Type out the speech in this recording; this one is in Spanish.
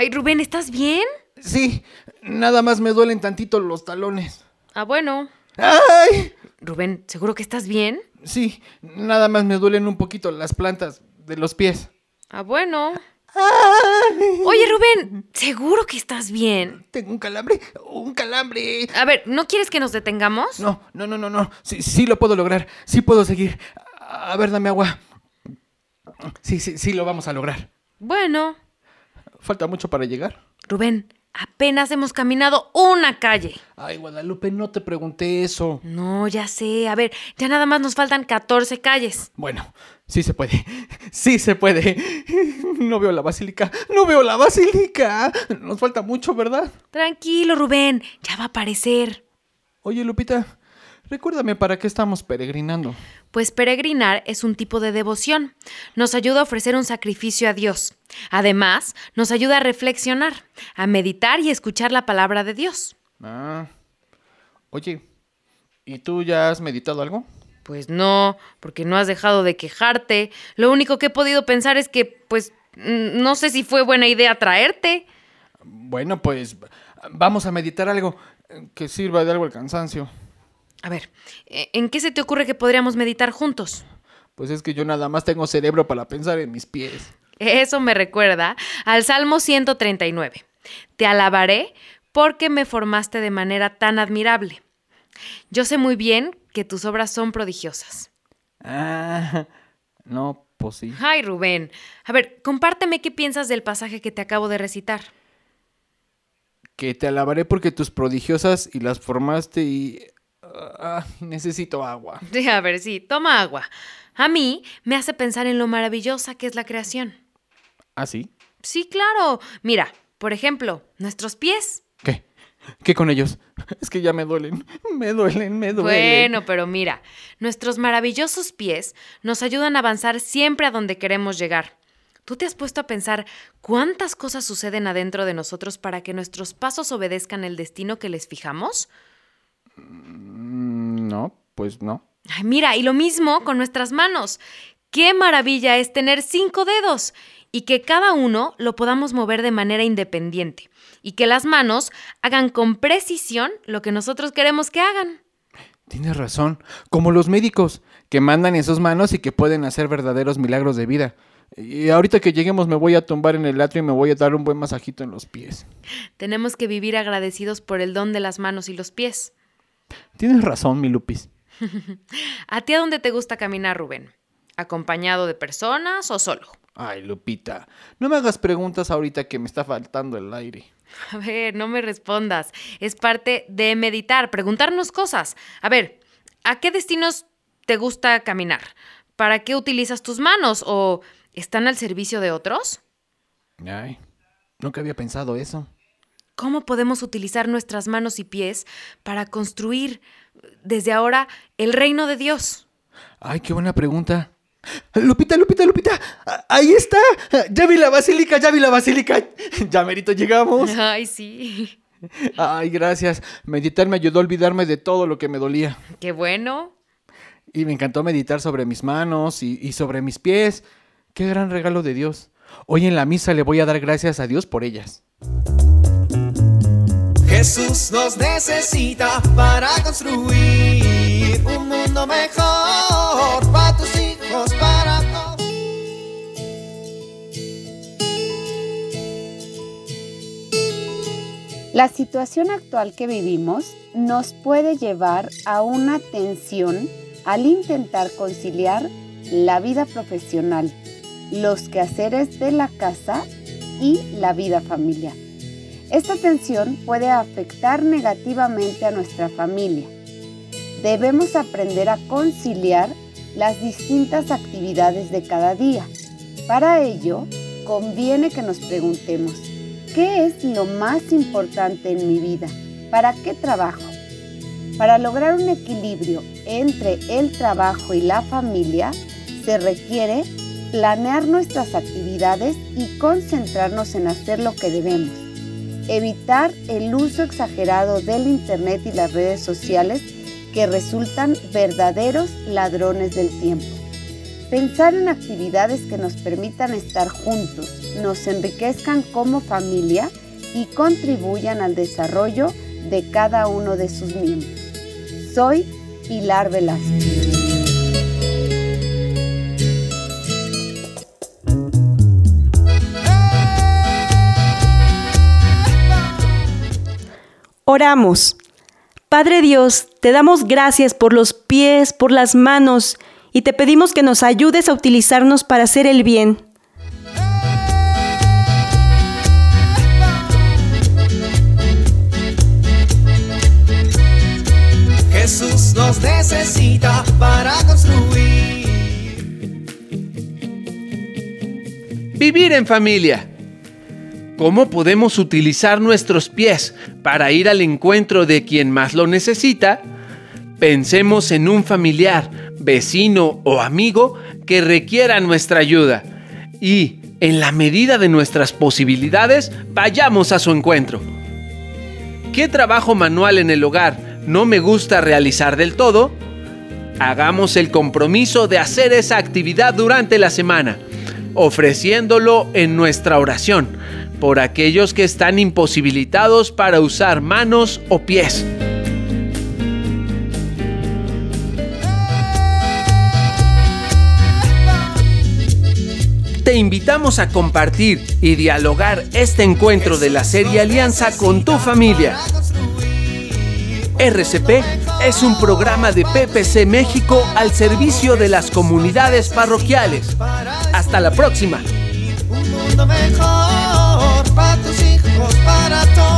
Ay. Rubén, ¿estás bien? Sí, nada más me duelen tantito los talones. Ah, bueno. ¡Ay! Rubén, ¿seguro que estás bien? Sí, nada más me duelen un poquito las plantas de los pies. Ah, bueno. ¡Ay! Oye, Rubén, ¿seguro que estás bien? Tengo un calambre, un calambre. A ver, ¿no quieres que nos detengamos? No, no, no, no, no. Sí, sí lo puedo lograr. Sí puedo seguir. A ver, dame agua. Sí, sí, sí lo vamos a lograr. Bueno, Falta mucho para llegar. Rubén, apenas hemos caminado una calle. Ay, Guadalupe, no te pregunté eso. No, ya sé. A ver, ya nada más nos faltan 14 calles. Bueno, sí se puede. Sí se puede. No veo la basílica. No veo la basílica. Nos falta mucho, ¿verdad? Tranquilo, Rubén, ya va a aparecer. Oye, Lupita, recuérdame para qué estamos peregrinando. Pues peregrinar es un tipo de devoción. Nos ayuda a ofrecer un sacrificio a Dios. Además, nos ayuda a reflexionar, a meditar y escuchar la palabra de Dios. Ah. Oye, ¿y tú ya has meditado algo? Pues no, porque no has dejado de quejarte. Lo único que he podido pensar es que, pues, no sé si fue buena idea traerte. Bueno, pues vamos a meditar algo eh, que sirva de algo el cansancio. A ver, ¿e- ¿en qué se te ocurre que podríamos meditar juntos? Pues es que yo nada más tengo cerebro para pensar en mis pies. Eso me recuerda al Salmo 139. Te alabaré porque me formaste de manera tan admirable. Yo sé muy bien que tus obras son prodigiosas. Ah, no, pues sí. Ay, Rubén. A ver, compárteme qué piensas del pasaje que te acabo de recitar. Que te alabaré porque tus prodigiosas y las formaste y... ah, necesito agua. Sí, A ver, sí, toma agua. A mí me hace pensar en lo maravillosa que es la creación. ¿Ah, sí? Sí, claro. Mira, por ejemplo, nuestros pies. ¿Qué? ¿Qué con ellos? Es que ya me duelen. Me duelen, me duelen. Bueno, pero mira, nuestros maravillosos pies nos ayudan a avanzar siempre a donde queremos llegar. ¿Tú te has puesto a pensar cuántas cosas suceden adentro de nosotros para que nuestros pasos obedezcan el destino que les fijamos? Mm, No, pues no. Ay, mira, y lo mismo con nuestras manos. Qué maravilla es tener cinco dedos y que cada uno lo podamos mover de manera independiente y que las manos hagan con precisión lo que nosotros queremos que hagan. Tienes razón. Como los médicos, que mandan en sus manos y que pueden hacer verdaderos milagros de vida. Y ahorita que lleguemos me voy a tumbar en el atrio y me voy a dar un buen masajito en los pies. Tenemos que vivir agradecidos por el don de las manos y los pies. Tienes razón, mi Lupis. ¿A ti a dónde te gusta caminar, Rubén? ¿Acompañado de personas o solo? Ay, Lupita, no me hagas preguntas ahorita que me está faltando el aire. A ver, no me respondas. Es parte de meditar, preguntarnos cosas. A ver, ¿a qué destinos te gusta caminar? ¿Para qué utilizas tus manos? ¿O están al servicio de otros? Ay, nunca había pensado eso. ¿Cómo podemos utilizar nuestras manos y pies para construir desde ahora el reino de Dios? Ay, qué buena pregunta. Lupita, Lupita, Lupita. Ahí está. Ya vi la basílica, ya vi la basílica. Ya merito llegamos. Ay, sí. Ay, gracias. Meditar me ayudó a olvidarme de todo lo que me dolía. Qué bueno. Y me encantó meditar sobre mis manos y, y sobre mis pies. Qué gran regalo de Dios. Hoy en la misa le voy a dar gracias a Dios por ellas. Jesús nos necesita para construir un mundo mejor para tus hijos, para todos. La situación actual que vivimos nos puede llevar a una tensión al intentar conciliar la vida profesional, los quehaceres de la casa y la vida familiar. Esta tensión puede afectar negativamente a nuestra familia. Debemos aprender a conciliar las distintas actividades de cada día. Para ello, conviene que nos preguntemos, ¿qué es lo más importante en mi vida? ¿Para qué trabajo? Para lograr un equilibrio entre el trabajo y la familia, se requiere planear nuestras actividades y concentrarnos en hacer lo que debemos. Evitar el uso exagerado del Internet y las redes sociales que resultan verdaderos ladrones del tiempo. Pensar en actividades que nos permitan estar juntos, nos enriquezcan como familia y contribuyan al desarrollo de cada uno de sus miembros. Soy Pilar Velázquez. Oramos. Padre Dios, te damos gracias por los pies, por las manos, y te pedimos que nos ayudes a utilizarnos para hacer el bien. Jesús nos necesita para construir. Vivir en familia. ¿Cómo podemos utilizar nuestros pies para ir al encuentro de quien más lo necesita? Pensemos en un familiar, vecino o amigo que requiera nuestra ayuda y, en la medida de nuestras posibilidades, vayamos a su encuentro. ¿Qué trabajo manual en el hogar no me gusta realizar del todo? Hagamos el compromiso de hacer esa actividad durante la semana, ofreciéndolo en nuestra oración por aquellos que están imposibilitados para usar manos o pies. Te invitamos a compartir y dialogar este encuentro de la serie Alianza con tu familia. RCP es un programa de PPC México al servicio de las comunidades parroquiales. Hasta la próxima. Para tus hijos, para todos.